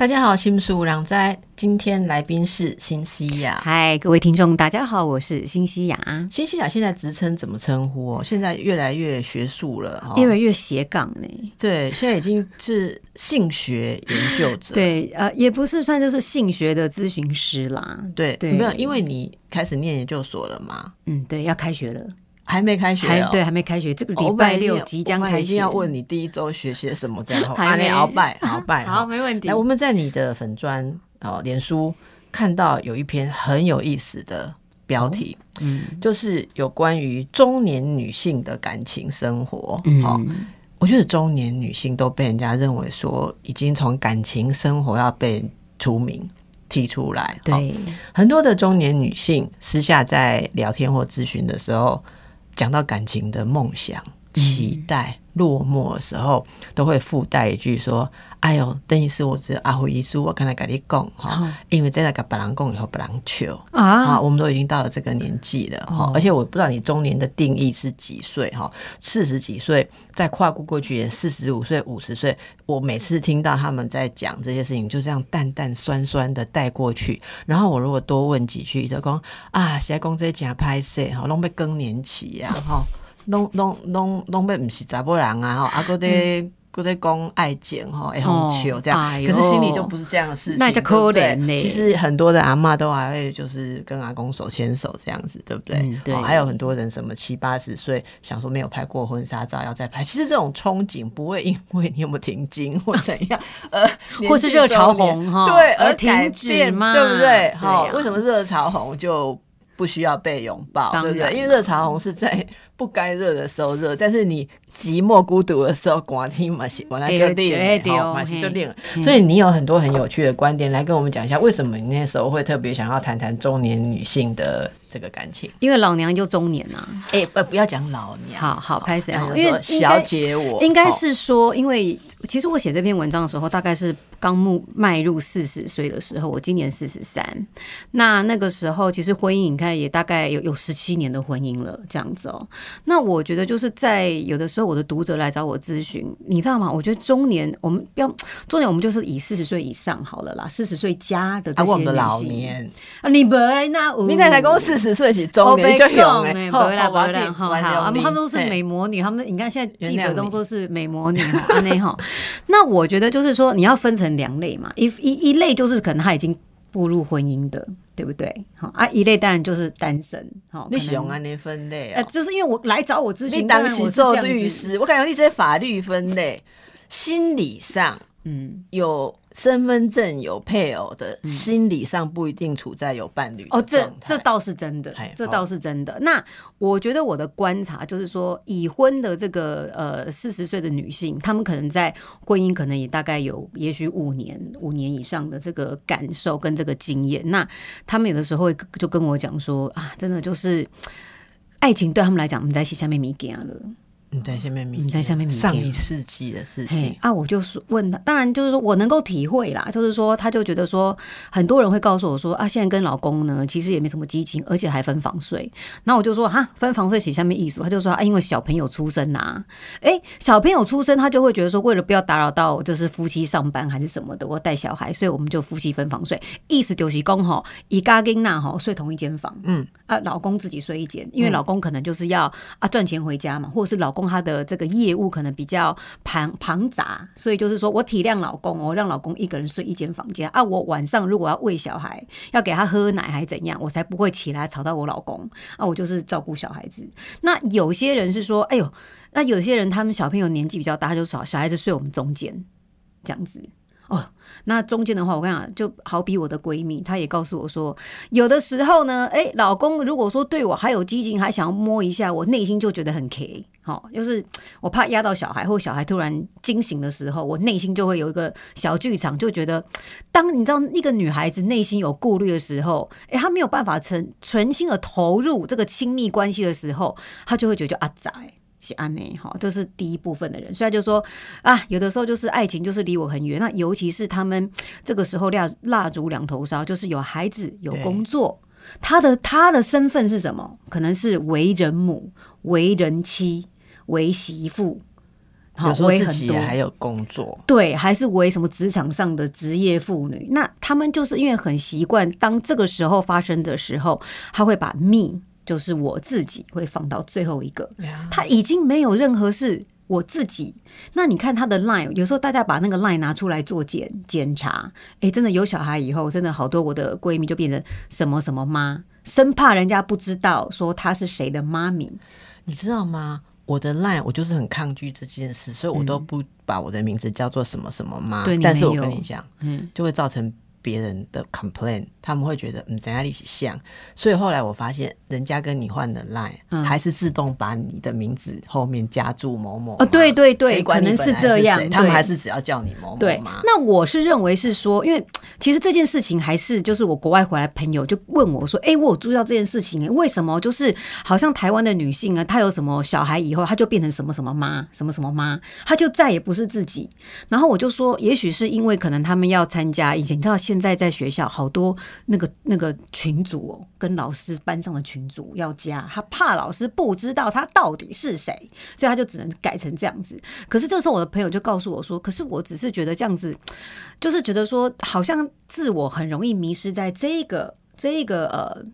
大家好，心思有人知。今天来宾是新西亚。嗨，各位听众，大家好，我是新西亚。新西亚现在职称怎么称呼哦？现在越来越学术了，越来越斜杠呢。对，现在已经是性学研究者。对，呃，也不是算就是性学的咨询师啦。对，对，没有，因为你开始念研究所了嘛。嗯，对，要开学了。还没开学，还对，还没开学。这个礼拜六即将开学，要问你第一周学些什么？在后，还没鳌拜，鳌拜，好，没问题。来，我们在你的粉砖哦，脸书看到有一篇很有意思的标题，嗯，就是有关于中年女性的感情生活。哦，我觉得中年女性都被人家认为说，已经从感情生活要被除名提出来。对，很多的中年女性私下在聊天或咨询的时候。讲到感情的梦想、期待落寞的时候，都会附带一句说：“哎呦，等于是我这阿辉遗书，我刚才跟你讲哈，因为在那个白狼共以后，白狼求啊，我们都已经到了这个年纪了哈，而且我不知道你中年的定义是几岁哈，四十几岁再跨过过去也，四十五岁、五十岁，我每次听到他们在讲这些事情，就这样淡淡酸酸的带过去，然后我如果多问几句，就讲啊，现在讲这假拍摄哈，拢被更年期呀哈。拢拢拢拢要毋是查甫人啊吼，啊，搁在搁在讲爱情吼，会很笑这样，可是心里就不是这样的事情，那叫可怜呢。其实很多的阿妈都还会就是跟阿公手牵手这样子，对不对？对。还有很多人什么七八十岁想说没有拍过婚纱照要再拍，其实这种憧憬不会因为你有没有停经或怎样，呃，或是热潮红哈，对，而停止嘛？对不对？好，为什么热潮红就不需要被拥抱？对不对？因为热茶红是在。不该热的时候热，但是你寂寞孤独的时候，寡听嘛是，本来就练，好嘛是就练。所以你有很多很有趣的观点来跟我们讲一下，为什么你那时候会特别想要谈谈中年女性的这个感情？因为老娘就中年呐，哎，不不要讲老娘，好好开始，因为小姐我应该是说，因为其实我写这篇文章的时候，大概是。刚迈迈入四十岁的时候，我今年四十三。那那个时候，其实婚姻你看也大概有有十七年的婚姻了，这样子哦。那我觉得就是在有的时候，我的读者来找我咨询，你知道吗？我觉得中年，我们不要中年，我们就是以四十岁以上好了啦，四十岁加的这些。老年啊，你不那你奶奶讲四十岁是中年就有哎，不会啦，不会啦，好，他们他们都是美魔女，他们你看现在记者都说是美魔女，那 哈。那我觉得就是说，你要分成。两类嘛，一一一类就是可能他已经步入婚姻的，对不对？好啊，一类当然就是单身。好，你喜欢那分类啊？就是因为我来找我咨询，当时做律师，我感觉一些法律分类，心理上，嗯，有。身份证有配偶的，心理上不一定处在有伴侣哦，这这倒是真的，这倒是真的。那我觉得我的观察就是说，已婚的这个呃四十岁的女性，她们可能在婚姻可能也大概有也许五年五年以上的这个感受跟这个经验。那她们有的时候会就跟我讲说啊，真的就是爱情对他们来讲，我们在一起下面米给了。你在下面，你在下面，上一世纪的事情啊，我就是问他，当然就是说我能够体会啦，就是说他就觉得说，很多人会告诉我说啊，现在跟老公呢，其实也没什么激情，而且还分房睡。那我就说哈，分房睡写下面艺术，他就说啊，因为小朋友出生呐，哎，小朋友出生，他就会觉得说，为了不要打扰到就是夫妻上班还是什么的，我带小孩，所以我们就夫妻分房睡，意思就是公吼以嘎跟娜吼睡同一间房，嗯啊，老公自己睡一间，因为老公可能就是要啊赚钱回家嘛，或者是老公。他的这个业务可能比较庞庞杂，所以就是说我体谅老公，哦让老公一个人睡一间房间啊。我晚上如果要喂小孩，要给他喝奶还怎样，我才不会起来吵到我老公啊。我就是照顾小孩子。那有些人是说，哎呦，那有些人他们小朋友年纪比较大，就少小孩子睡我们中间这样子。哦，那中间的话，我跟你讲，就好比我的闺蜜，她也告诉我说，有的时候呢，哎，老公如果说对我还有激情，还想要摸一下，我内心就觉得很 K，好，就是我怕压到小孩，或小孩突然惊醒的时候，我内心就会有一个小剧场，就觉得，当你知道一个女孩子内心有顾虑的时候，哎，她没有办法全全心的投入这个亲密关系的时候，她就会觉得就阿仔。是安内哈，这是第一部分的人。虽然就说啊，有的时候就是爱情就是离我很远，那尤其是他们 这个时候蜡蜡烛两头烧，就是有孩子有工作，他的他的身份是什么？可能是为人母、为人妻、为媳妇，有时候自为很多己还有工作，对，还是为什么职场上的职业妇女？那他们就是因为很习惯，当这个时候发生的时候，他会把 me 就是我自己会放到最后一个，他已经没有任何是我自己。那你看他的 line，有时候大家把那个 line 拿出来做检检查，诶，真的有小孩以后，真的好多我的闺蜜就变成什么什么妈，生怕人家不知道说她是谁的妈咪。你知道吗？我的 line 我就是很抗拒这件事，所以我都不把我的名字叫做什么什么妈。嗯对你但是我跟你讲，嗯，就会造成别人的 complain，他们会觉得嗯怎样一起像，所以后来我发现人家跟你换的 line，、嗯。还是自动把你的名字后面加注某某哦对对对可能是这样他们还是只要叫你某某对妈。，那我是认为是说，因为其实这件事情还是就是我国外回来朋友就问我说，哎、我有注意到这件事情、诶为什么？就是好像台湾的女性啊，她有什么小孩以后，她就变成什么什么妈，什么什么妈，她就再也不是自己。然后我就说，也许是因为可能他们要参加以前，你知道现在在学校好多那个那个群主，跟老师班上的群主要加，他怕老师不知道他到底是谁，所以他就只能改成这样子。可是这时候我的朋友就告诉我说，可是我只是觉得这样子，就是觉得说好像自我很容易迷失在这个这个呃。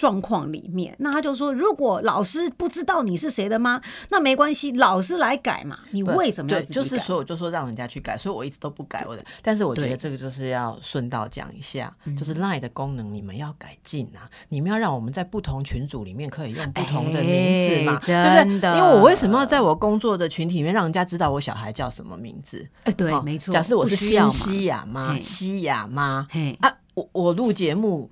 状况里面，那他就说，如果老师不知道你是谁的吗？那没关系，老师来改嘛。你不为什么要，自己改？就是所以我就说让人家去改，所以我一直都不改我的。但是我觉得这个就是要顺道讲一下，嗯就是 Line 的功能你们要改进啊，你们要让我们在不同群组里面可以用不同的名字嘛，哎对不对？因为我为什么要在我工作的群体里面让人家知道我小孩叫什么名字？哎，对，哦没错。假设我是不需要嘛新西亚妈、西亚妈我我录节目。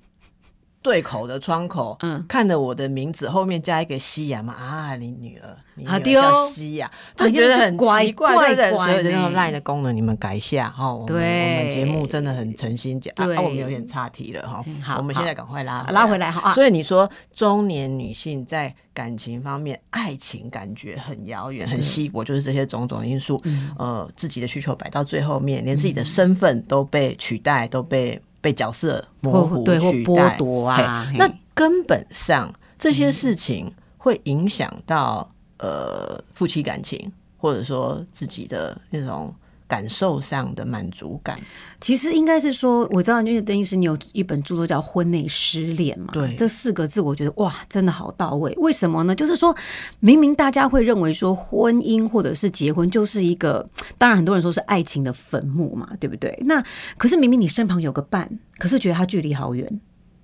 对口的窗口，嗯看着我的名字后面加一个西亚嘛啊，你女儿，你女儿叫西亚，就啊觉得很奇怪，怪对对？怪所以这个呢 line 的功能你们改一下哈。对我们节目真的很诚心讲，啊我们有点岔题了哈嗯好。我们现在赶快拉啊拉回来哈啊所以你说中年女性在感情方面，爱情感觉很遥远、很稀薄，就是这些种种因素，嗯呃，自己的需求摆到最后面，连自己的身份都被取代，都被被角色模糊对或剥夺啊那根本上这些事情会影响到呃夫妻感情，或者说自己的那种感受上的满足感。其实应该是说，我知道，因为邓医师你有一本著作叫《婚内失恋》嘛，对这四个字，我觉得哇，真的好到位。为什么呢？就是说明明大家会认为说婚姻或者是结婚就是一个，当然很多人说是爱情的坟墓嘛，对不对？那可是明明你身旁有个伴，可是觉得他距离好远。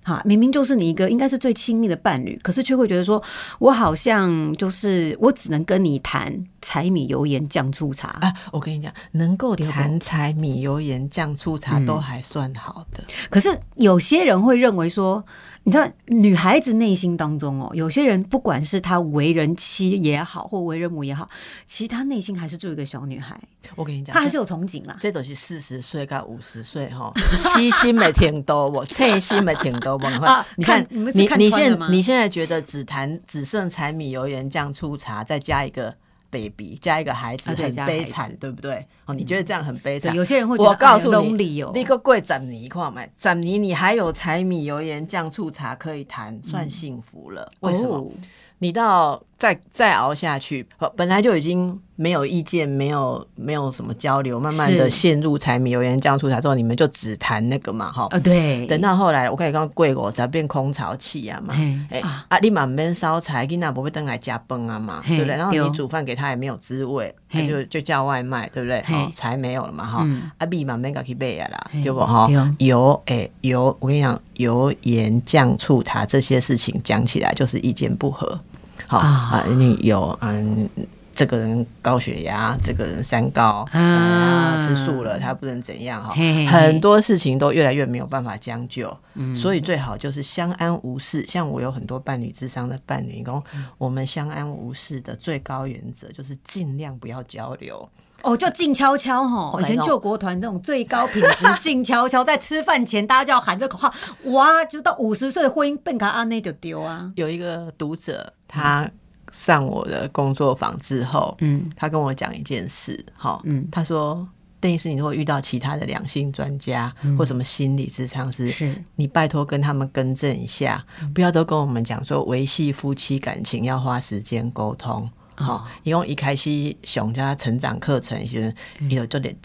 哈，明明就是你一个应该是最亲密的伴侣，可是却会觉得说，我好像就是我只能跟你谈柴米油盐酱醋茶，啊，我跟你讲，能够谈柴米油盐酱醋茶嗯。都还算好的。可是有些人会认为说，你知道女孩子内心当中哦，有些人不管是她为人妻也好，或为人母也好，其实她内心还是做一个小女孩，我跟你讲，她还是有憧憬啦。这都是四十岁到五十岁哈，细心没听多我，细心没听多不。啊你看 看你看你你现你现在觉得只谈只剩柴米油盐酱醋茶，再加一个 baby，加一个孩子，很悲惨，对不对？哦，你觉得这样很悲惨？有些人会觉得我告诉哎你你个贵十年看买，斩泥你还有柴米油盐酱醋茶可以谈，算幸福了。为什么？哦你到再再熬下去，呃本来就已经没有意见，没有没有什么交流，慢慢的陷入柴米油盐酱醋茶之后，你们就只谈那个嘛，哈。啊，对，等到后来，我跟你讲，贵我才变空巢期啊嘛，嘿。哎、啊。啊，你嘛免烧柴，囡仔不会登来加崩啊嘛，嘿对不对？然后你煮饭给他也没有滋味，他就就叫外卖，对不对？嘿。哦，柴没有了嘛，哈、嗯。啊米嘛免甲去备啊啦，嘿。对不哈？油哎油，我跟你讲，油盐酱醋茶这些事情讲起来就是意见不合，好啊。啊，你有嗯。这个人高血压，这个人三高，啊啊，吃素了，他不能怎样哈嘿嘿嘿，很多事情都越来越没有办法将就，嗯所以最好就是相安无事。像我有很多伴侣智商的伴侣，讲嗯我们相安无事的最高原则就是尽量不要交流。哦，就静悄悄哈。以前救国团这种最高品质静悄悄，在吃饭前大家就要喊这口号，哇，就到五十岁的婚姻变卡安内就丢啊。有一个读者，他上我的工作坊之后，嗯。他跟我讲一件事，哈，嗯，他说。邓医师，你如果遇到其他的两性专家、或什么心理咨商师，是。你拜托跟他们更正一下，不要都跟我们讲说维系夫妻感情要花时间沟通。好、因为一开始熊家成长课程时，有就得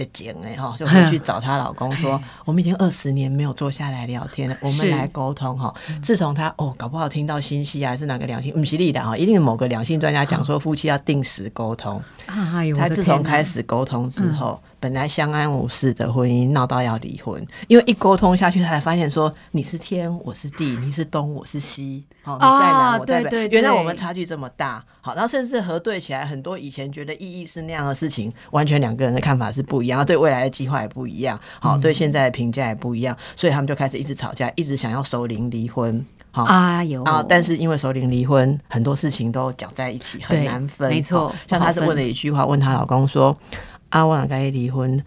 的景哎哈，就回去找她老公说，我们已经二十年没有坐下来聊天了，我们来沟通哈。自从他哦，搞不好听到新息啊是哪个良性，不犀利的哈，一定是某个良性专家讲说夫妻要定时沟通。哎，他自从开始沟通之后，本来相安无事的婚姻闹到要离婚，因为一沟通下去，他才发现说你是天，我是地，你是东，我是西，好、你在南，啊我在北，对对对原来我们差距这么大，好，然后甚至核对起来，很多以前觉得意义是那样的事情，完全两个人的看法是不一样，对未来的计划也不一样，好，嗯对现在的评价也不一样，所以他们就开始一直吵架，一直想要首领离婚，好。啊有，啊！但是因为首领离婚，很多事情都搅在一起，很难分。没错哦像她是问了一句话，问她老公说：“啊，我哪该离婚？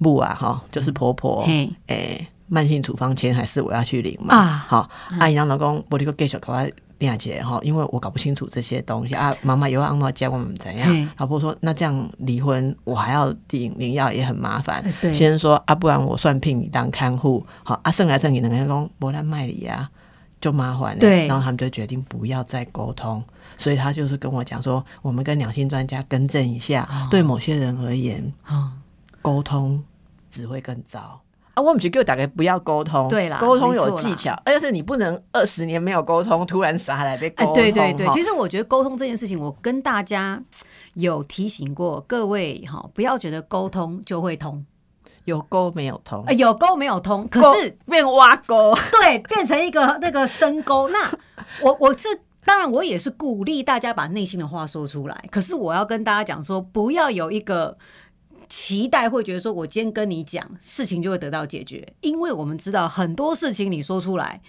不啊，哈，就是婆婆，嘿诶、慢性处方签还是我要去领嘛？啊好，阿姨让老公我这个继续搞我练起来哈，因为我搞不清楚这些东西啊。妈妈又要按照教我们怎样嘿？老婆说：那这样离婚，我还要领领药也很麻烦哎。对先生说：啊，不然我算聘你当看护，好啊，剩来剩去两个人讲不然卖你啊。就麻烦了，对然后他们就决定不要再沟通，所以他就是跟我讲说，我们跟两性专家更正一下，对某些人而言，啊，沟通只会更糟。啊，我们就给我打个不要沟通，对啦沟通有技巧，而且是你不能二十年没有沟通，突然傻来被沟哎，通。对对对，其实我觉得沟通这件事情，我跟大家有提醒过各位哈，不要觉得沟通就会通，有沟没有通呃，，有沟没有通，可是变挖沟，对，变成一个那个深沟。那我我是当然，我也是鼓励大家把内心的话说出来。可是我要跟大家讲说，不要有一个期待，会觉得说我今天跟你讲，事情就会得到解决。因为我们知道很多事情你说出来，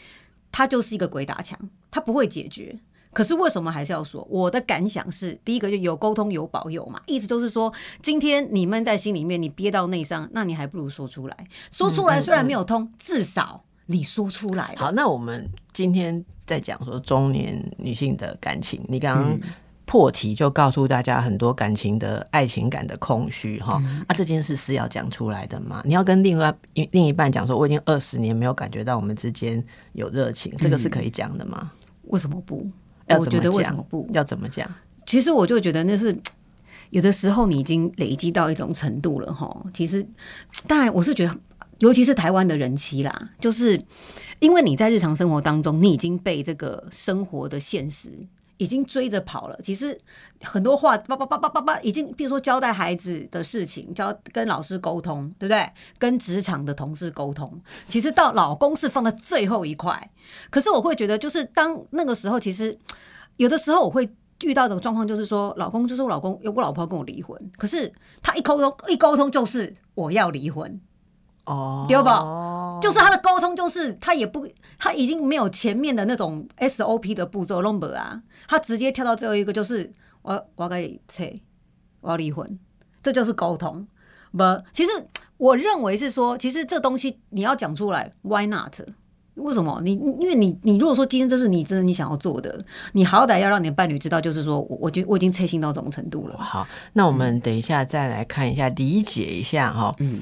它就是一个鬼打墙，它不会解决。可是为什么还是要说？我的感想是，第一个就有沟通有保佑嘛，意思就是说，今天你闷在心里面，你憋到内伤，那你还不如说出来。说出来虽然没有通，至少你说出来了。好，那我们今天在讲说中年女性的感情，你刚刚破题就告诉大家很多感情的爱情感的空虚哈、啊，这件事是要讲出来的吗？你要跟另外另一半讲说，我已经二十年没有感觉到我们之间有热情，这个是可以讲的吗？为什么不？要怎么我觉得为讲什么不？要怎么讲？其实我就觉得那是有的时候你已经累积到一种程度了哈。其实，当然我是觉得，尤其是台湾的人妻啦，就是因为你在日常生活当中，你已经被这个生活的现实。已经追着跑了，其实很多话叭叭叭叭叭叭，已经比如说交代孩子的事情，交跟老师沟通，对不对？跟职场的同事沟通，其实到老公是放在最后一块。可是我会觉得，就是当那个时候，其实有的时候我会遇到的状况，就是说，老公就是我老公，有我老婆要跟我离婚，可是他一沟通一沟通就是我要离婚，哦，对吧？就是他的沟通，就是他也不，他已经没有前面的那种 SOP 的步骤 number 啊，他直接跳到最后一个，就是我我要跟你撤，我要离婚，这就是沟通。不，其实我认为是说，其实这东西你要讲出来，Why not？为什么？你因为你你如果说今天这是你真的你想要做的，你好歹要让你的伴侣知道，就是说我我觉我已经切心到这种程度了。好，那我们等一下再来看一下，理解一下哈。嗯，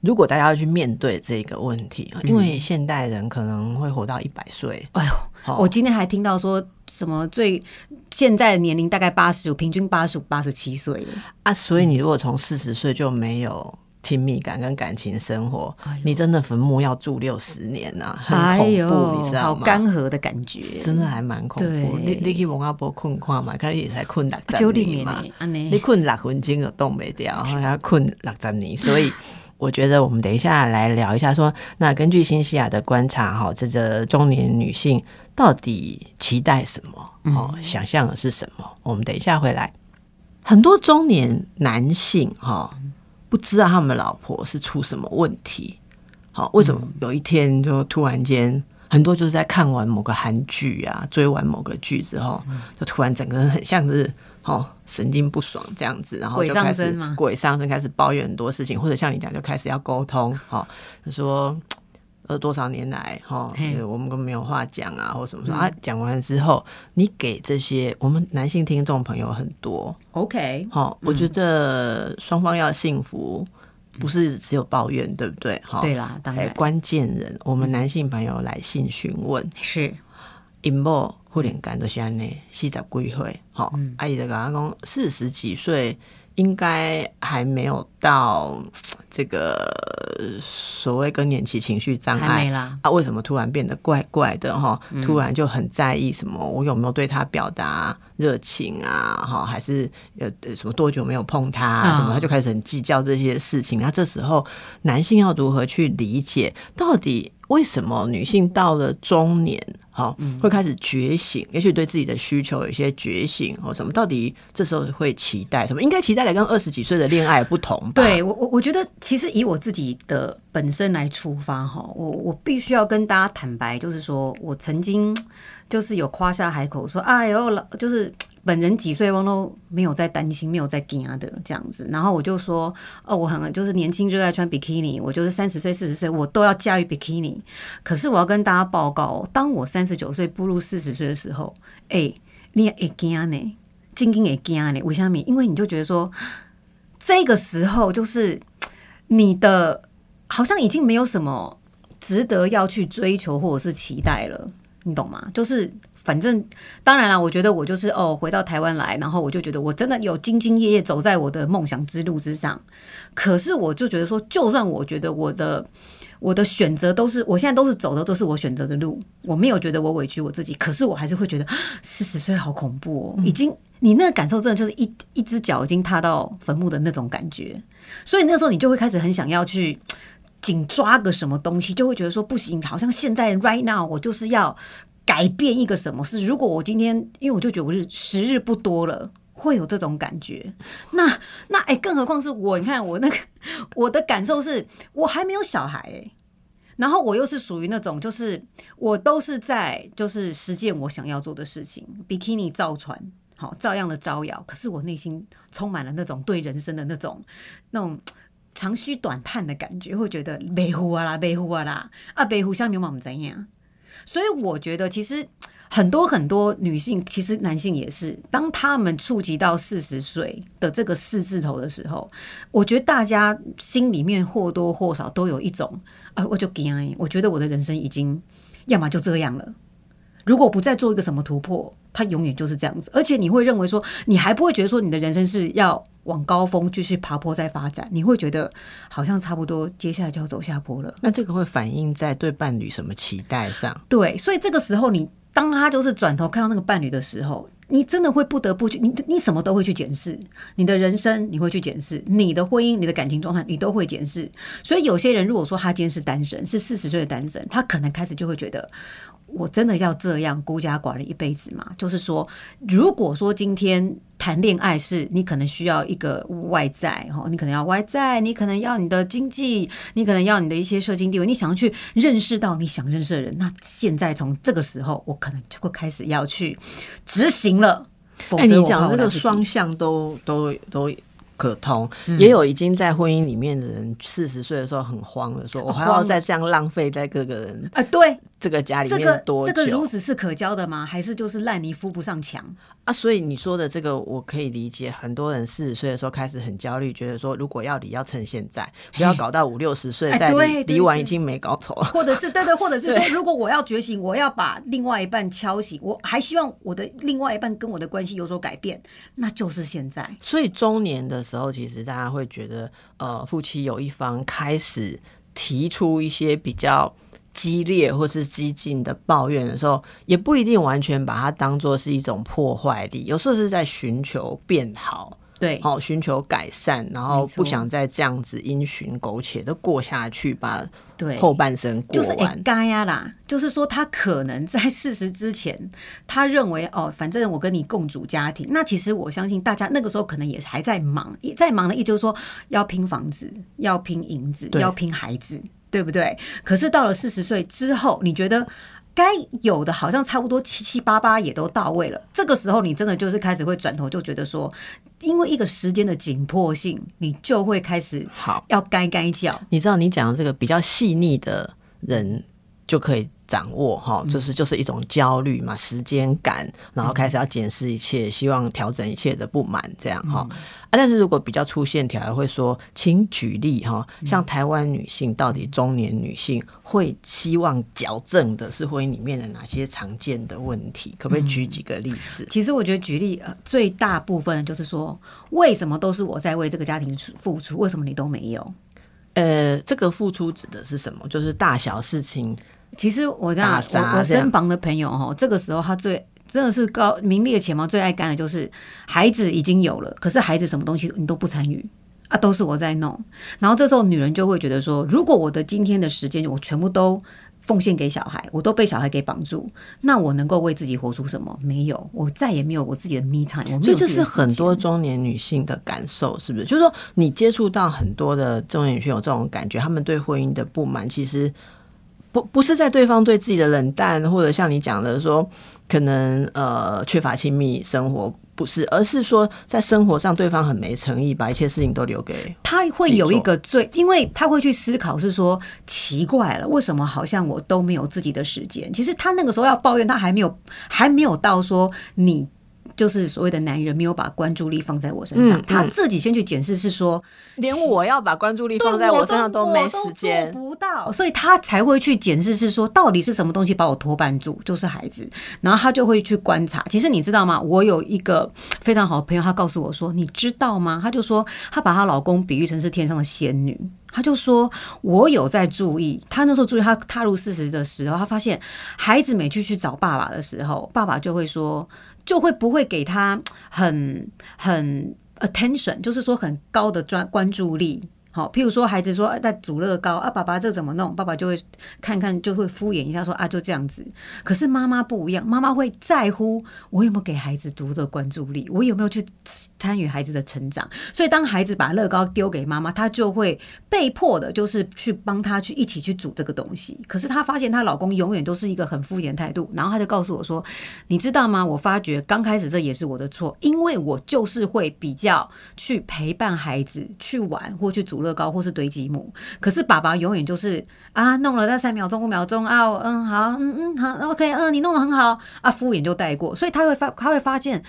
如果大家要去面对这个问题，因为现代人可能会活到一百岁，哎呦，好我今天还听到说什么最现在的年龄大概八十五，平均八十五、八十七岁了。啊，所以你如果从四十岁就没有亲密感跟感情生活，哎你真的坟墓要住六十年呐、很哎恐怖，呦，好你知道吗？干涸的感觉，真的还蛮恐怖。你你去蒙阿波困看嘛，看你才困六十年年嘛，你困六分钟就冻没掉，然后要困六十年，所以。我觉得我们等一下来聊一下说那根据新西亚的观察，哈，这个中年女性到底期待什么？哦，想象的是什么？我们等一下回来。很多中年男性哈，不知道他们老婆是出什么问题。好，为什么有一天就突然间，很多就是在看完某个韩剧啊，追完某个剧之后，就突然整个人很像是哦神经不爽这样子，然后鬼就开始鬼上身，开始抱怨很多事情，或者像你讲，就开始要沟通，好、就说。呃多少年来哈，嘿。呃我们根本没有话讲啊，或什么说、啊，讲完之后，你给这些我们男性听众朋友很多，OK，好，我觉得双方要幸福，不是只有抱怨，对不对？哈，对啦，当然。哎关键人，我们男性朋友来信询问，是因某忽然间就是安尼，四十几岁，吼，阿姨就跟他讲，四十几岁应该还没有到这个所谓更年期情绪障碍。啦，啊，为什么突然变得怪怪的哈？突然就很在意什么？我有没有对他表达热情啊？哈，还是呃呃什么多久没有碰他、啊？啊什么？他就开始很计较这些事情。那这时候男性要如何去理解，到底为什么女性到了中年，好会开始觉醒？也许对自己的需求有一些觉醒或什么？到底这时候会期待什么？应该期待的跟二十几岁的恋爱不同吧？对我我我觉得，其实以我自己的本身来出发哈，我我必须要跟大家坦白，就是说我曾经就是有夸下海口说，哎呦老就是。本人几岁我都没有在担心，没有在惊的这样子。然后我就说，哦，我很就是年轻热爱穿比基尼，我就是三十岁、四十岁我都要驾驭比基尼。可是我要跟大家报告，当我三十九岁步入四十岁的时候，哎、你也会惊呢，静静也惊呢。为什么？因为你就觉得说，这个时候就是你的好像已经没有什么值得要去追求或者是期待了，你懂吗？就是反正当然了，我觉得我就是哦，回到台湾来，然后我就觉得我真的有兢兢业业走在我的梦想之路之上。可是我就觉得说，就算我觉得我的我的选择都是我现在都是走的都是我选择的路，我没有觉得我委屈我自己，可是我还是会觉得 四十岁好恐怖哦，已经你那个感受真的就是一一只脚已经踏到坟墓的那种感觉，所以那时候你就会开始很想要去。紧抓个什么东西，就会觉得说不行，好像现在 right now 我就是要改变一个什么事。如果我今天，因为我就觉得我是时日不多了，会有这种感觉。那那哎、更何况是我，你看我那个 我的感受是我还没有小孩哎、然后我又是属于那种，就是我都是在就是实践我想要做的事情，比基尼造船，好照样的招摇。可是我内心充满了那种对人生的那种那种长吁短叹的感觉，会觉得北湖啊啦，北湖啊啦，啊北湖下面我们怎样？所以我觉得其实。很多很多女性，其实男性也是，当他们触及到四十岁的这个四字头的时候，我觉得大家心里面或多或少都有一种，啊，我就惊欸，我觉得我的人生已经要么就这样了。如果不再做一个什么突破，它永远就是这样子。而且你会认为说，你还不会觉得说你的人生是要往高峰继续爬坡再发展，你会觉得好像差不多接下来就要走下坡了。那这个会反映在对伴侣什么期待上？对，所以这个时候你当他就是转头看到那个伴侣的时候，你真的会不得不去，你你什么都会去检视你的人生，你会去检视你的婚姻、你的感情状态，你都会检视。所以有些人如果说他今天是单身，是四十岁的单身，他可能开始就会觉得。我真的要这样孤家寡人一辈子吗？就是说，如果说今天谈恋爱是你可能需要一个外在哈，你可能要外在，你可能要你的经济，你可能要你的一些社经地位，你想要去认识到你想认识的人，那现在从这个时候，我可能就会开始要去执行了。哎、你讲这个双向都都都可通，嗯。也有已经在婚姻里面的人，四十岁的时候很慌了，说我还要再这样浪费在各个人啊，对，这个家里这个面多这个久孺子是可教的吗？还是就是烂泥扶不上墙？啊？所以你说的这个我可以理解，很多人四十岁的时候开始很焦虑，觉得说如果要离要趁现在，不要搞到五六十岁哎再离，离完已经没搞头了。或者是对对，或者是说，如果我要觉醒，我要把另外一半敲醒，我还希望我的另外一半跟我的关系有所改变，那就是现在。所以中年的时候，其实大家会觉得，呃，夫妻有一方开始提出一些比较激烈或是激进的抱怨的时候，也不一定完全把它当做是一种破坏力，有时候是在寻求变好，对，哦，寻求改善，然后不想再这样子因循苟且的过下去，把对，后半生过就是。该呀啦，就是说他可能在四十之前，他认为哦，反正我跟你共组家庭，那其实我相信大家那个时候可能也还在忙，也在忙的意思就是说要拼房子，要拼银子，要拼孩子，对不对？可是到了四十岁之后，你觉得？该有的好像差不多七七八八也都到位了，这个时候你真的就是开始会转头就觉得说，因为一个时间的紧迫性，你就会开始好，要该该叫，你知道你讲的这个比较细腻的人就可以掌握哈，就是就是一种焦虑嘛，时间感，然后开始要检视一切，希望调整一切的不满，这样哈。啊，但是如果比较粗线条，会说，请举例哈，像台湾女性到底中年女性会希望矫正的是婚姻里面的哪些常见的问题？可不可以举几个例子？其实我觉得举例呃，最大部分就是说，为什么都是我在为这个家庭付出，为什么你都没有？呃，这个付出指的是什么？就是大小事情。其实我这样，我我身旁的朋友哈，这个时候他最。真的是高名列前茅，最爱干的就是孩子已经有了，可是孩子什么东西你都不参与啊，都是我在弄。然后这时候女人就会觉得说，如果我的今天的时间我全部都奉献给小孩，我都被小孩给绑住，那我能够为自己活出什么？没有，我再也没有我自己的 me time。所以这是很多中年女性的感受，是不是？就是说，你接触到很多的中年女性有这种感觉，她们对婚姻的不满，其实不不是在对方对自己的冷淡，或者像你讲的说。可能呃缺乏亲密生活不是，而是说在生活上对方很没诚意，把一切事情都留给他。会有一个最，因为他会去思考，是说奇怪了，为什么好像我都没有自己的时间？其实他那个时候要抱怨，他还没有还没有到说你。就是所谓的男人没有把关注力放在我身上，他自己先去检视，是说连我要把关注力放在我身上都没时间，不到，所以他才会去检视，是说到底是什么东西把我拖绊住，就是孩子。然后他就会去观察。其实你知道吗？我有一个非常好的朋友，他告诉我说：“你知道吗？”他就说他把她老公比喻成是天上的仙女。他就说：“我有在注意。”他那时候注意，他踏入四十的时候，他发现孩子每次去找爸爸的时候，爸爸就会说。就会不会给他很很 attention，就是说很高的专关注力。好，譬如说孩子说在煮乐高啊，爸爸这怎么弄？爸爸就会看看，就会敷衍一下说啊，就这样子。可是妈妈不一样，妈妈会在乎我有没有给孩子足的关注力，我有没有去参与孩子的成长。所以当孩子把乐高丢给妈妈，她就会被迫的，就是去帮他去一起去煮这个东西。可是她发现她老公永远都是一个很敷衍态度，然后她就告诉我说：“你知道吗？我发觉刚开始这也是我的错，因为我就是会比较去陪伴孩子去玩或去煮。”乐高或是堆积木，可是爸爸永远就是啊，弄了那三秒钟、五秒钟啊，嗯，好，嗯嗯，好，OK，嗯，你弄得很好啊，敷衍就带过，所以他会发，他会发现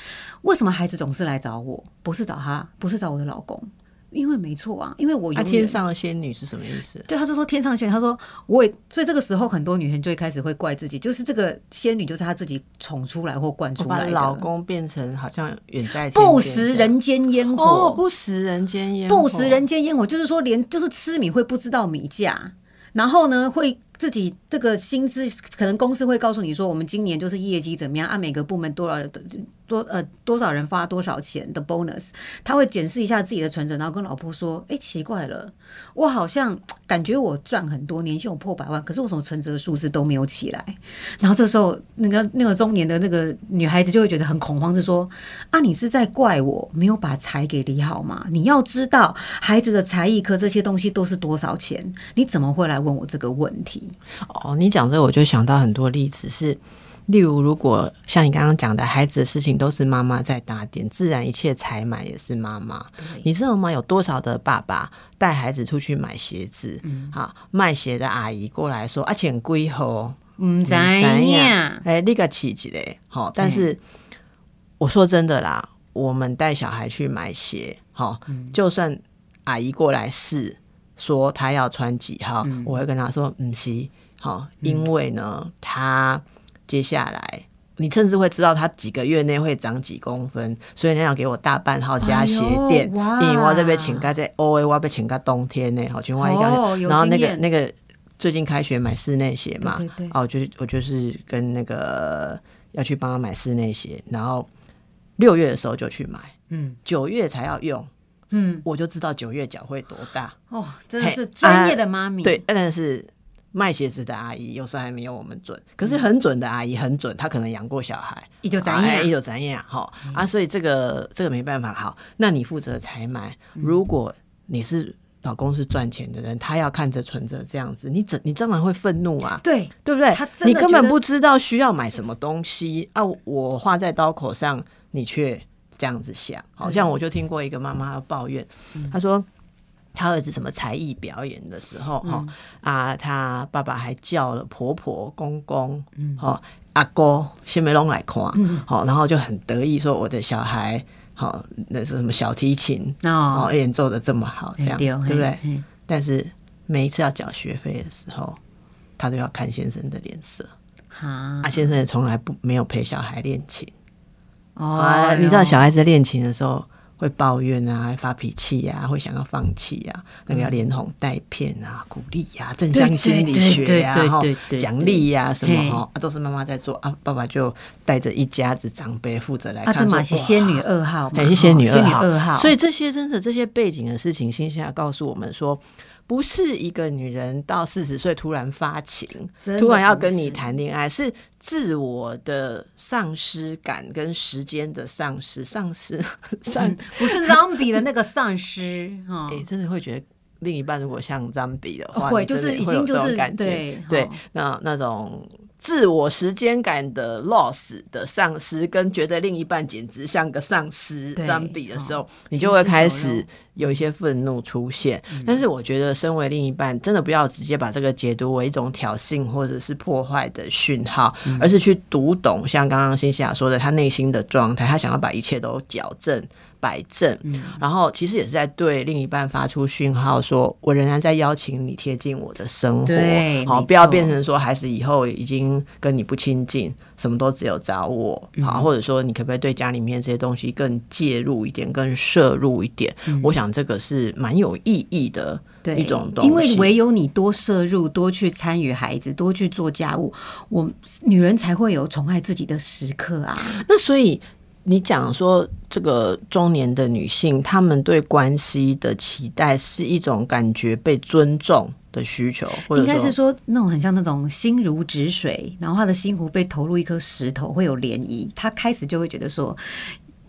为什么孩子总是来找我，不是找他，不是找我的老公。因为没错啊，因为我天上的仙女是什么意思？对，他就说天上仙女，他说我也，所以这个时候很多女人就会开始会怪自己，就是这个仙女就是她自己宠出来或惯出来的，老公变成好像远在不食人间烟火，不食人间烟火，不食人间烟火，就是说连就是吃米会不知道米价，然后呢会。自己这个薪资可能公司会告诉你说，我们今年就是业绩怎么样，按每个部门多少多呃多少人发多少钱的 bonus，他会检视一下自己的存折，然后跟老婆说：“哎，奇怪了，我好像感觉我赚很多，年薪有破百万，可是我什么存折的数字都没有起来？”然后这时候那个那个中年的那个女孩子就会觉得很恐慌，是说：“啊，你是在怪我没有把财给理好吗？你要知道孩子的才艺课这些东西都是多少钱，你怎么会来问我这个问题？”哦，你讲这我就想到很多例子，是例如，如果像你刚刚讲的，孩子的事情都是妈妈在打点，自然一切采买也是妈妈。你知道吗？有多少的爸爸带孩子出去买鞋子，啊卖鞋的阿姨过来说，啊，钱贵吼，嗯，怎样？哎，那个奇迹嘞，好。但是我说真的啦，我们带小孩去买鞋，好，就算阿姨过来试。说他要穿几号，我会跟他说，嗯，是。好，因为呢，他接下来你甚至会知道他几个月内会长几公分，所以你要给我大半号加鞋垫，因为我这边请假在 O A，我要被请假冬天呢，好，全外一个，然后那个那个最近开学买室内鞋嘛，哦，就是我就是跟那个要去帮他买室内鞋，然后六月的时候就去买，嗯，九月才要用。嗯，我就知道九月脚会多大哦，真的是专业的妈咪。对，但是卖鞋子的阿姨有时候还没有我们准，可是很准的阿姨很准，她可能养过小孩，一就咱样，一就咱样哈啊，所以这个这个没办法。好，那你负责采买，如果你是老公是赚钱的人，他要看着存着这样子，你怎你当然会愤怒啊？对，对不对？你根本不知道需要买什么东西啊，我花在刀口上，你却。这样子想，好像我就听过一个妈妈抱怨，她说他儿子什么才艺表演的时候，哈、啊，他爸爸还叫了婆婆、公公，嗯，哦，阿哥、先梅龙来看，嗯，好，然后就很得意说我的小孩，好，那是什么小提琴，哦。哦，演奏的这么好，这样对对不对？嘿但是每一次要缴学费的时候，他都要看先生的脸色，哈。啊，先生也从来不没有陪小孩练琴。哦啊，你知道小孩子练琴的时候会抱怨啊，会发脾气啊，会想要放弃啊，那个要连哄带骗啊，鼓励啊，正向心理学呀、对对对然后对对奖励呀、什么哈、啊，都是妈妈在做啊，爸爸就带着一家子长辈负责来啊，看说。这嘛是仙女二号嘛，哎，是仙女二号，所以这些真的这些背景的事情，新西亚告诉我们说，不是一个女人到四十岁突然发情，突然要跟你谈恋爱，是。自我的丧失感跟时间的丧失，丧失丧，嗯不是 zombie 的那个丧失 哈。哎、，真的会觉得。另一半如果像张比的话，会就是已经就是感觉。对那那种自我时间感的 loss 的丧失，跟觉得另一半简直像个丧尸对张比的时候哦，你就会开始有一些愤怒出现。嗯但是我觉得，身为另一半，真的不要直接把这个解读为一种挑衅或者是破坏的讯号，嗯而是去读懂像刚刚新西亚说的，他内心的状态，他想要把一切都矫正。摆正，嗯。然后其实也是在对另一半发出讯号，说我仍然在邀请你贴近我的生活，好，不要变成说孩子以后已经跟你不亲近，什么都只有找我，嗯。好，或者说你可不可以对家里面这些东西更介入一点，更摄入一点？我想这个是蛮有意义的嗯对一种东西，因为唯有你多摄入、多去参与孩子、多去做家务，我女人才会有宠爱自己的时刻啊。那所以你讲说，这个中年的女性，她们对关系的期待是一种感觉被尊重的需求，或者应该是说说那种很像那种心如止水，然后她的心湖被投入一颗石头，会有涟漪。她开始就会觉得说，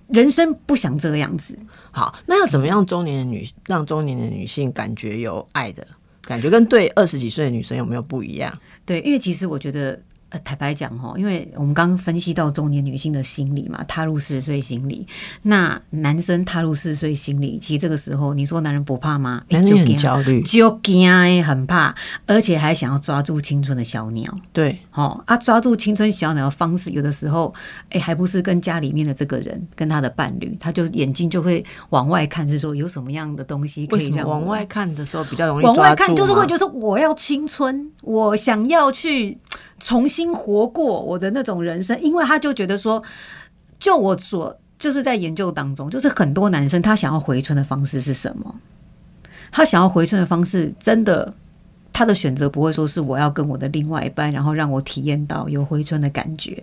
人生不想这个样子。好，那要怎么样中年的女让中年的女性感觉有爱的感觉，跟对二十几岁的女生有没有不一样？对，因为其实我觉得。呃，坦白讲哈，因为我们刚刚分析到中年女性的心理嘛，踏入四十岁心理，那男生踏入四十岁心理，其实这个时候你说男人不怕吗？诶男人很焦虑，就惊诶，很怕，而且还想要抓住青春的小鸟。对，哦啊，抓住青春小鸟的方式，有的时候，哎，还不是跟家里面的这个人，跟他的伴侣，他就眼睛就会往外看，是说有什么样的东西可以让往外看的时候比较容易往外看，就是会觉得说我要青春，我想要去重新活过我的那种人生，因为他就觉得说，就我所就是在研究当中，就是很多男生他想要回春的方式是什么？他想要回春的方式，真的。他的选择不会说是我要跟我的另外一半，然后让我体验到有回春的感觉。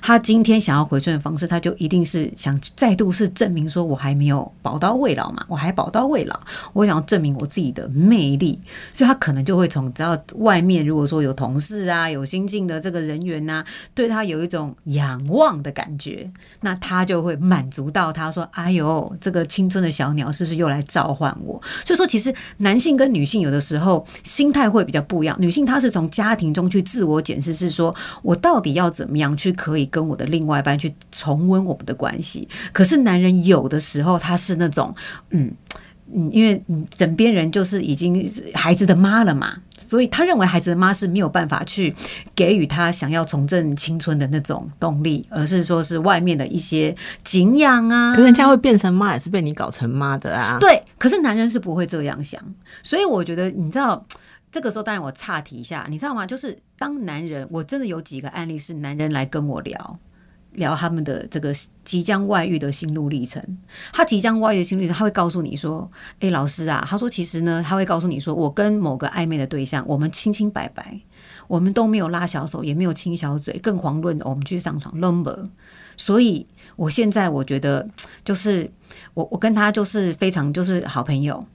他今天想要回春的方式，他就一定是想再度是证明说我还没有宝刀未老嘛，我还宝刀未老，我想要证明我自己的魅力，所以他可能就会从只要外面如果说有同事啊、有新进的这个人员呐、对他有一种仰望的感觉，那他就会满足到他说：“哎呦，这个青春的小鸟是不是又来召唤我？”所以说，其实男性跟女性有的时候心态会比较不一样。女性她是从家庭中去自我检视，是说我到底要怎么样去可以跟我的另外一半去重温我们的关系。可是男人有的时候他是那种，嗯。嗯，因为嗯，枕边人就是已经孩子的妈了嘛，所以他认为孩子的妈是没有办法去给予他想要重振青春的那种动力，而是说是外面的一些景仰啊。可是人家会变成妈，也是被你搞成妈的啊。对，可是男人是不会这样想，所以我觉得你知道。这个时候，当然我岔题一下，你知道吗？就是当男人，我真的有几个案例是男人来跟我聊，聊他们的这个即将外遇的心路历程。他即将外遇的心路历程，他会告诉你说：“诶，老师啊，他说其实呢，他会告诉你说，我跟某个暧昧的对象，我们清清白白，我们都没有拉小手，也没有亲小嘴，更遑论我们去上床 number。所以我现在我觉得，就是我我跟他就是非常就是好朋友。”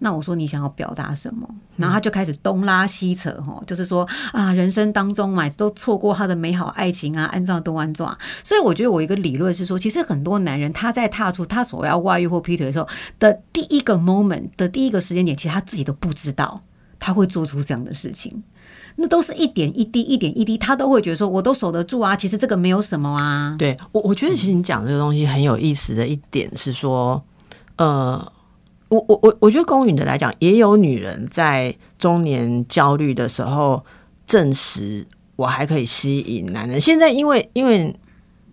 那我说你想要表达什么？然后他就开始东拉西扯，哈，就是说啊，人生当中嘛，都错过他的美好爱情啊，安照都安照。所以我觉得我一个理论是说，其实很多男人他在踏出他所要外遇或劈腿的时候的第一个 moment 的第一个时间点，其实他自己都不知道他会做出这样的事情。那都是一点一滴，一点一滴，他都会觉得说，我都守得住啊。其实这个没有什么啊。对我，我觉得其实你讲这个东西很有意思的一点是说，呃，我我我我觉得公允的来讲，也有女人在中年焦虑的时候证实我还可以吸引男人。现在因为因为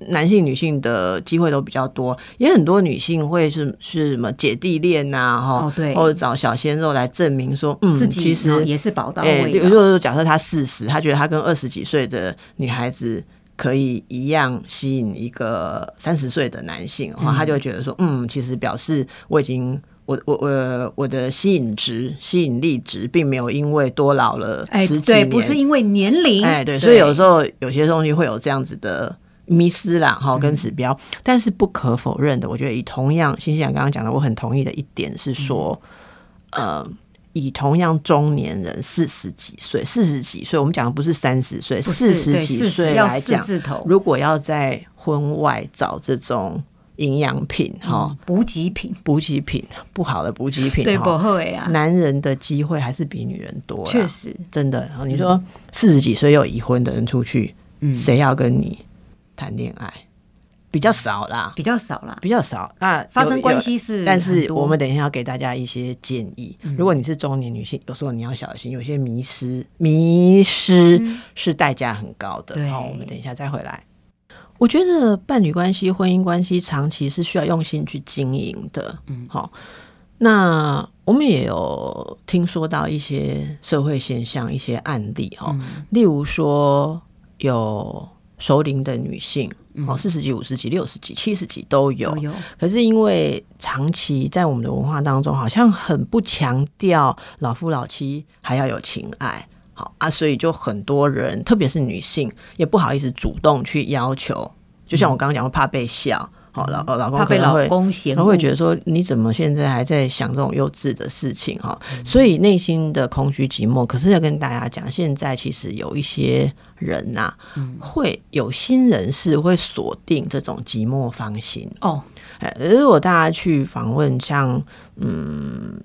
男性女性的机会都比较多，也很多女性会是是什么姐弟恋呐、哈、哦对或者找小鲜肉来证明说，嗯，自己其实哦也是宝刀哎，未老。比如说假设他四十，他觉得他跟二十几岁的女孩子可以一样吸引一个三十岁的男性的话，他就会觉得说，嗯，其实表示我已经。我我我我的吸引值、吸引力值，并没有因为多老了哎，十几对，不是因为年龄，哎，对，所以有时候有些东西会有这样子的迷失啦，哈，跟指标。但是不可否认的，我觉得以同样，欣欣讲刚刚讲的，我很同意的一点是说，呃，以同样中年人四十几岁，四十几岁，我们讲的不是三十岁，四十几岁来讲，如果要在婚外找这种营养品，哈、嗯补给品，补给品不好的补给品，对，哈不会啊，男人的机会还是比女人多啦，确实，真的。然后你说四十几岁又已婚的人出去，嗯谁要跟你谈恋爱？比较少啦，比较少啦。比较少。那有发生关，有系是，但是我们等一下要给大家一些建议。嗯如果你是中年女性，有时候你要小心，有些迷失迷失是代价很高的。对好，我们等一下再回来。我觉得伴侣关系、婚姻关系长期是需要用心去经营的。嗯，好。那我们也有听说到一些社会现象、一些案例哈，例如说有熟龄的女性，哦，四十几、五十几、六十几、七十几都有。都，有，可是因为长期在我们的文化当中，好像很不强调老夫老妻还要有情爱，好啊，所以就很多人，特别是女性，也不好意思主动去要求。就像我刚刚讲，会怕被笑，好老老公怕被老可能会公嫌恶，他会觉得说，你怎么现在还在想这种幼稚的事情哈？所以内心的空虚寂寞。可是要跟大家讲，现在其实有一些人呐、会有心人士会锁定这种寂寞芳心。哦，哎，如果大家去访问像嗯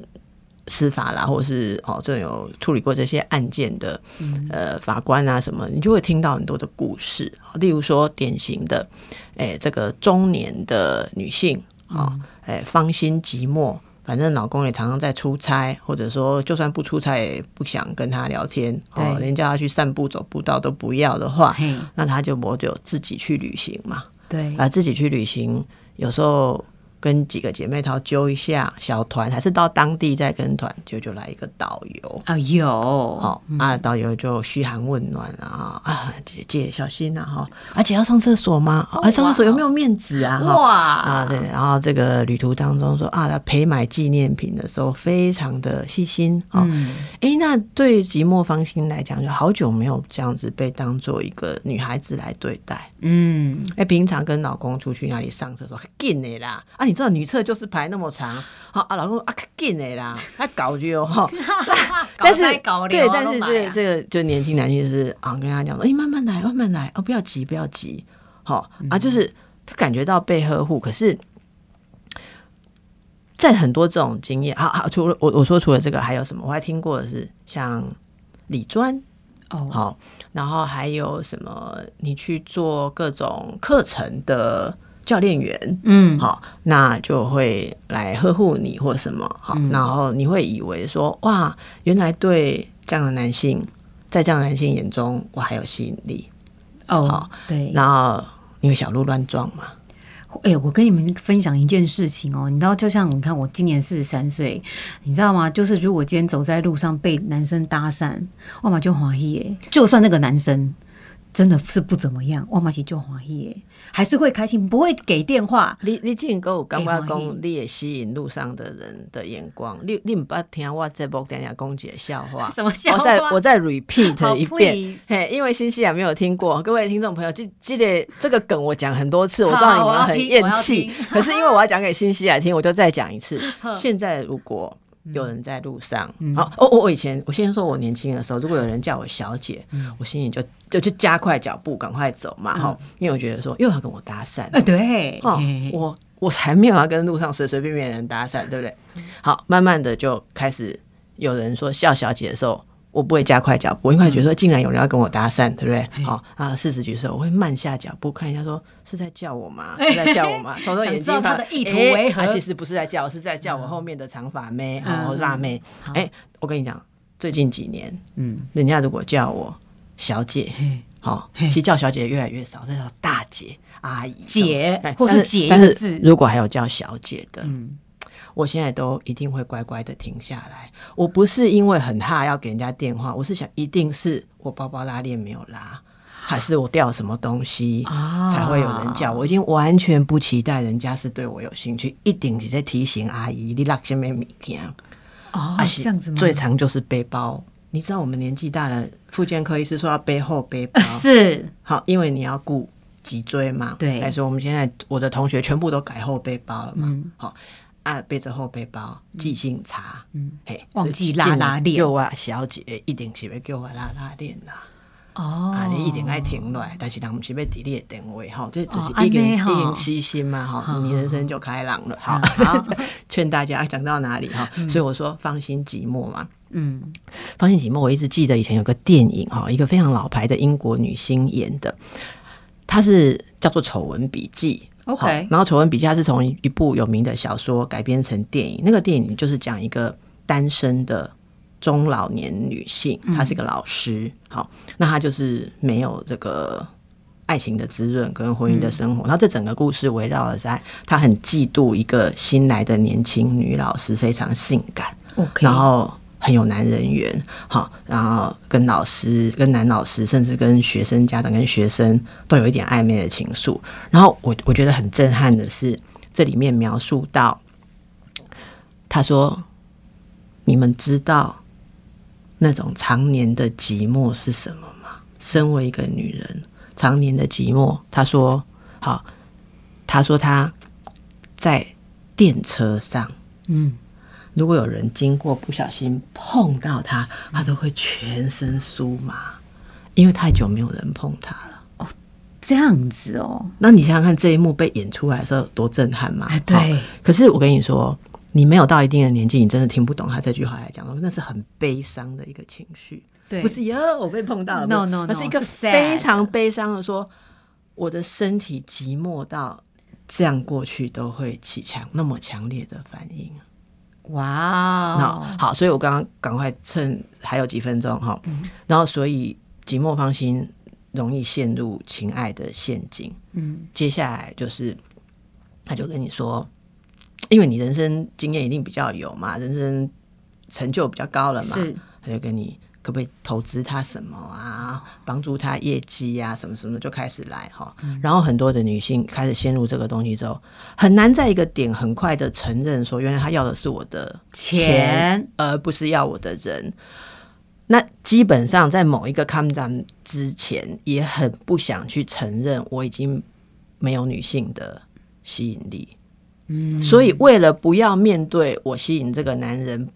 司法啦，或是哦这种有处理过这些案件的、呃法官啊什么，你就会听到很多的故事。例如说典型的，哎，这个中年的女性啊，哎、芳心寂寞。反正老公也常常在出差，或者说就算不出差也不想跟他聊天，哦，对连叫他去散步走步道都不要的话，那他就我就自己去旅行嘛。对，啊，自己去旅行，有时候跟几个姐妹淘揪一下小团，还是到当地再跟团，就就来一个导游。啊有，哦，啊，导游就嘘寒问暖啊，啊，姐姐小心啊，哈，而且要上厕所吗？啊，上厕所有没有面子啊？哇啊，对，然后这个旅途当中说啊，他陪买纪念品的时候非常的细心哦。嗯，诶，那对寂寞芳心来讲，就好久没有这样子被当做一个女孩子来对待。嗯，哎、平常跟老公出去那里上厕所，紧的啦！啊，你知道女厕就是排那么长，好啊，老公说啊，紧的啦，他搞就哈。但是搞对，但是这个这这个就年轻男性就是啊，跟他讲说，哎、慢慢来，慢慢来，哦，不要急，不要急，好、啊，就是他感觉到被呵护，可是。在很多这种经验，好好，除了我我说除了这个还有什么？我还听过的是像李专，哦，好，然后还有什么？你去做各种课程的教练员，嗯，好，那就会来呵护你或什么，好，然后你会以为说，哇，原来对这样的男性，在这样的男性眼中，我还有吸引力，哦好，对，然后因为小鹿乱撞嘛，哎、我跟你们分享一件事情哦，你知道，就像你看，我今年四十三岁，你知道吗？就是如果今天走在路上被男生搭讪，我马就欢喜耶。就算那个男生真的是不怎么样，我马其就欢喜耶，还是会开心，不会给电话。你你竟跟我感觉会欢喜讲，你也吸引路上的人的眼光，你你唔捌听我这部等下讲一个笑话。什么笑话？我再我再 repeat 一遍嘿，因为新西兰没有听过，各位听众朋友，记记得这个梗我讲很多次，我知道你们很厌弃可是因为我要讲给新西兰听，我就再讲一次。现在如果有人在路上，嗯。好，哦，我我以前我先说我年轻的时候，如果有人叫我小姐，嗯。我心里就就就加快脚步，赶快走嘛，哈，因为我觉得说又要跟我搭讪，呃，对，哦嘿，我我才没有要跟路上随随便便的人搭讪，对不对？好，慢慢的就开始有人说笑小姐的时候，我不会加快脚步，因为觉得说竟然有人要跟我搭讪，对不对？好、啊，四十几岁，我会慢下脚步看一下说是在叫我吗？是在叫我吗？偷偷眼睛想知道他的意图诶为何？啊其实不是在叫，是在叫我后面的长发妹，嗯。然后辣妹。好。哎、我跟你讲，最近几年，嗯，人家如果叫我小姐，嘿。好、嘿。其实叫小姐越来越少，在叫大姐、阿姨、姐或是姐但是如果还有叫小姐的，嗯我现在都一定会乖乖的停下来。我不是因为很怕要给人家电话，我是想一定是我包包拉链没有拉，还是我掉什么东西。啊才会有人叫我，已经完全不期待人家是对我有兴趣，一定是在提醒阿姨你落什么物件。哦，啊这样子吗？最常就是背包。你知道我们年纪大了，复健科医师说要背后背包呃，是好，因为你要顾脊椎嘛。对来说我们现在我的同学全部都改后背包了嘛。嗯好啊，背着后背包，记性差，嗯嘿，忘记拉拉链叫我小姐一定是要叫我拉拉链啦。哦，啊，你一定爱停落来，但是人不是要伫你的定位吼，这只哦是已经、安尼吼已经细心嘛吼，好你人生就开朗了。好，好 劝大家讲到哪里哈？所以我说放心寂寞嘛，嗯放心寂寞，我一直记得以前有个电影哈，一个非常老牌的英国女星演的，她是叫做《丑闻笔记》。然后《丑闻笔记》它是从一部有名的小说改编成电影，那个电影就是讲一个单身的中老年女性，她是一个老师。好，那她就是没有这个。爱情的滋润跟婚姻的生活，然后这整个故事围绕了在她很嫉妒一个新来的年轻女老师，非常性感，，OK，然后很有男人缘，好，然后跟老师、跟男老师，甚至跟学生家长、跟学生都有一点暧昧的情愫。然后我我觉得很震撼的是，这里面描述到，他说：“你们知道那种常年的寂寞是什么吗？身为一个女人，常年的寂寞。”他说：“好，他说他在电车上。”嗯，如果有人经过不小心碰到他，他都会全身酥麻，因为太久没有人碰他了。哦这样子哦，那你想想看，这一幕被演出来的时候有多震撼嘛？哎，对好，可是我跟你说，你没有到一定的年纪，你真的听不懂他这句话来讲，那是很悲伤的一个情绪，对，不是哟，我被碰到了 No, no, no，那是一个非常悲伤的说，我的身体寂寞到这样过去都会起强那么强烈的反应。哇好，所以我刚刚赶快趁还有几分钟哈，然后所以寂寞芳心容易陷入情爱的陷阱。嗯，接下来就是他就跟你说，因为你人生经验一定比较有嘛，人生成就比较高了嘛，是。他就跟你可不可以投资他什么啊，帮助他业绩啊，什么什么就开始来哈。然后很多的女性开始陷入这个东西之后，很难在一个点很快的承认说，原来他要的是我的钱而不是要我的人。那基本上在某一个抗战之前，也很不想去承认我已经没有女性的吸引力。嗯，所以为了不要面对我吸引这个男人，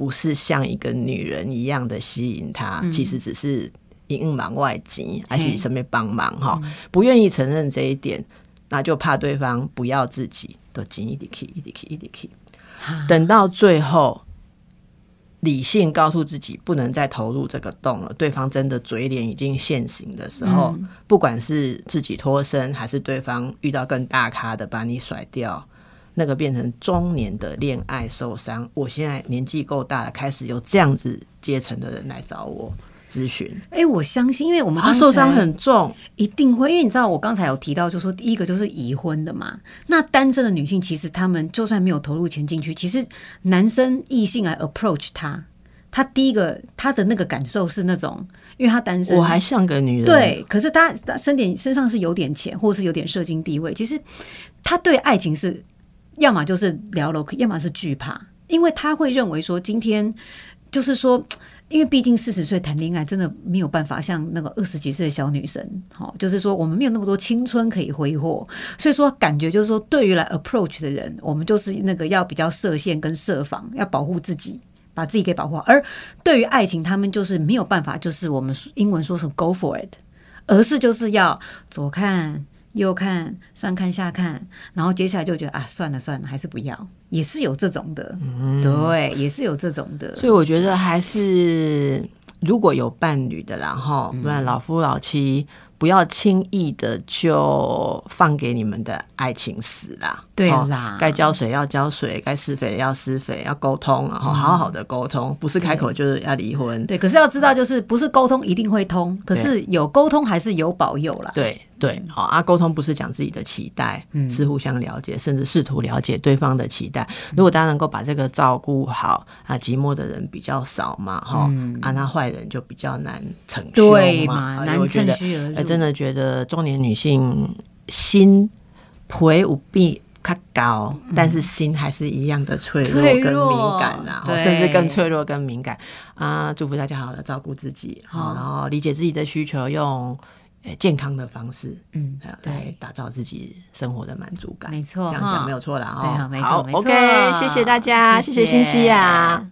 不是像一个女人一样的吸引他，其实只是隐瞒外急，而且身边帮忙哈，不愿意承认这一点，那就怕对方不要自己，的紧一点一点一点 k 等到最后，理性告诉自己不能再投入这个洞了，对方真的嘴脸已经现形的时候，不管是自己脱身，还是对方遇到更大咖的把你甩掉，那个变成中年的恋爱受伤。我现在年纪够大了，开始有这样子阶层的人来找我咨询，哎，我相信，因为我们他受伤很重，一定会，因为你知道，我刚才有提到，就说第一个就是已婚的嘛。那单身的女性，其实她们就算没有投入钱进去，其实男生异性来 approach 她，她第一个她的那个感受是那种，因为她单身，我还像个女人，对，可是他他身点身上是有点钱，或者是有点社经地位，其实他对爱情是要么就是聊了，要么是惧怕，因为他会认为说今天就是说。因为毕竟四十岁谈恋爱真的没有办法像那个二十几岁的小女生，好，就是说我们没有那么多青春可以挥霍，所以说感觉就是说对于来 approach 的人，我们就是那个要比较设限跟设防，要保护自己，把自己给保护好。而对于爱情，他们就是没有办法，就是我们英文说什么 go for it，而是就是要左看右看上看下看，然后接下来就觉得啊算了算了，还是不要，也是有这种的，对，也是有这种的，所以我觉得还是如果有伴侣的啦，哈，不然老夫老妻不要轻易的就放给你们的爱情死啦。哦对啦。该浇水要浇水，该施肥要施肥，要沟通，然后好好的沟通，不是开口就是要离婚。对，可是要知道，就是不是沟通一定会通，可是有沟通还是有保佑啦。对对，好啊，沟通不是讲自己的期待，是互相了解，甚至试图了解对方的期待。如果大家能够把这个照顾好啊，寂寞的人比较少嘛，哈、啊，那坏人就比较难逞凶嘛。对嘛，啊难趁虚而入。真的觉得中年女性心陪无比较高，但是心还是一样的脆弱跟敏感呐、对甚至更脆弱跟敏感啊！祝福大家好好的照顾自己，好，好然后理解自己的需求，用呃健康的方式，嗯，来打造自己生活的满足感。没错这样讲没有错了。哦对啊没错好没错，OK，谢谢大家，谢谢欣西啊。